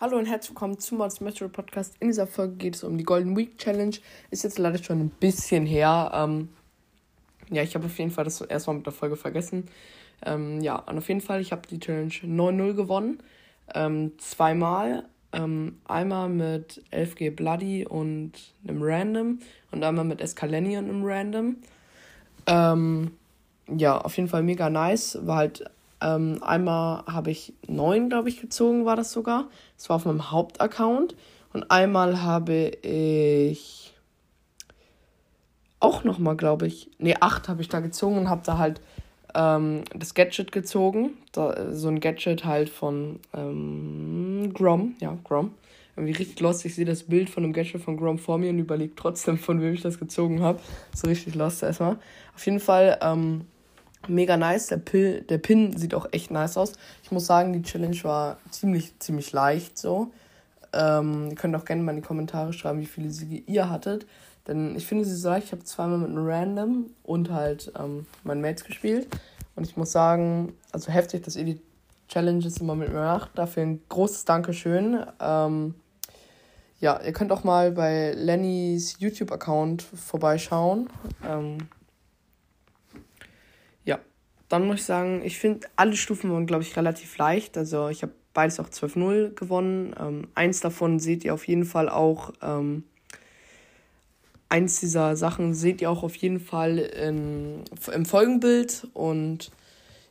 Hallo und herzlich willkommen zum Mods Metro Podcast. In dieser Folge geht es um die Golden Week Challenge. Ist jetzt leider schon ein bisschen her. Ähm, ja, ich habe auf jeden Fall das erstmal mit der Folge vergessen. Ähm, ja, und auf jeden Fall, ich habe die Challenge 9-0 gewonnen. Ähm, zweimal. Ähm, einmal mit 11G Bloody und einem Random. Und einmal mit Escaleni und einem Random. Ähm, ja, auf jeden Fall mega nice. War halt ähm, einmal habe ich neun, glaube ich, gezogen, war das sogar. Das war auf meinem Hauptaccount. Und einmal habe ich auch nochmal, glaube ich, nee, acht habe ich da gezogen und habe da halt ähm, das Gadget gezogen. Da, so ein Gadget halt von ähm, Grom, ja, Grom. Irgendwie richtig lost. Ich sehe das Bild von einem Gadget von Grom vor mir und überlege trotzdem, von wem ich das gezogen habe. So richtig lost erstmal. Auf jeden Fall, ähm, mega nice. Der, Pil der Pin sieht auch echt nice aus. Ich muss sagen, die Challenge war ziemlich, ziemlich leicht so. Ähm, ihr könnt auch gerne mal in die Kommentare schreiben, wie viele Siege ihr hattet. Denn ich finde sie so leicht. Ich habe zweimal mit einem Random und halt ähm, meinen Mates gespielt. Und ich muss sagen, also heftig, dass ihr die Challenges immer mit mir macht. Dafür ein großes Dankeschön. Ähm, ja, ihr könnt auch mal bei Lennys YouTube-Account vorbeischauen. Ähm, ja, dann muss ich sagen, ich finde, alle Stufen waren, glaube ich, relativ leicht. Also ich habe beides auch 12-0 gewonnen. Ähm, eins davon seht ihr auf jeden Fall auch. Ähm, eins dieser Sachen seht ihr auch auf jeden Fall in, im Folgenbild. Und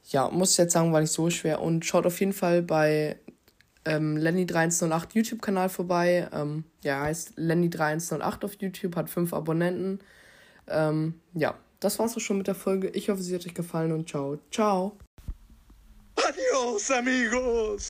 ja, muss ich jetzt sagen, war nicht so schwer. Und schaut auf jeden Fall bei ähm, Lenny3108 YouTube-Kanal vorbei. Ähm, ja, heißt Lenny3108 auf YouTube, hat fünf Abonnenten. Ähm, ja, das war's auch schon mit der Folge. Ich hoffe, sie hat euch gefallen und ciao. Ciao. Adios, amigos.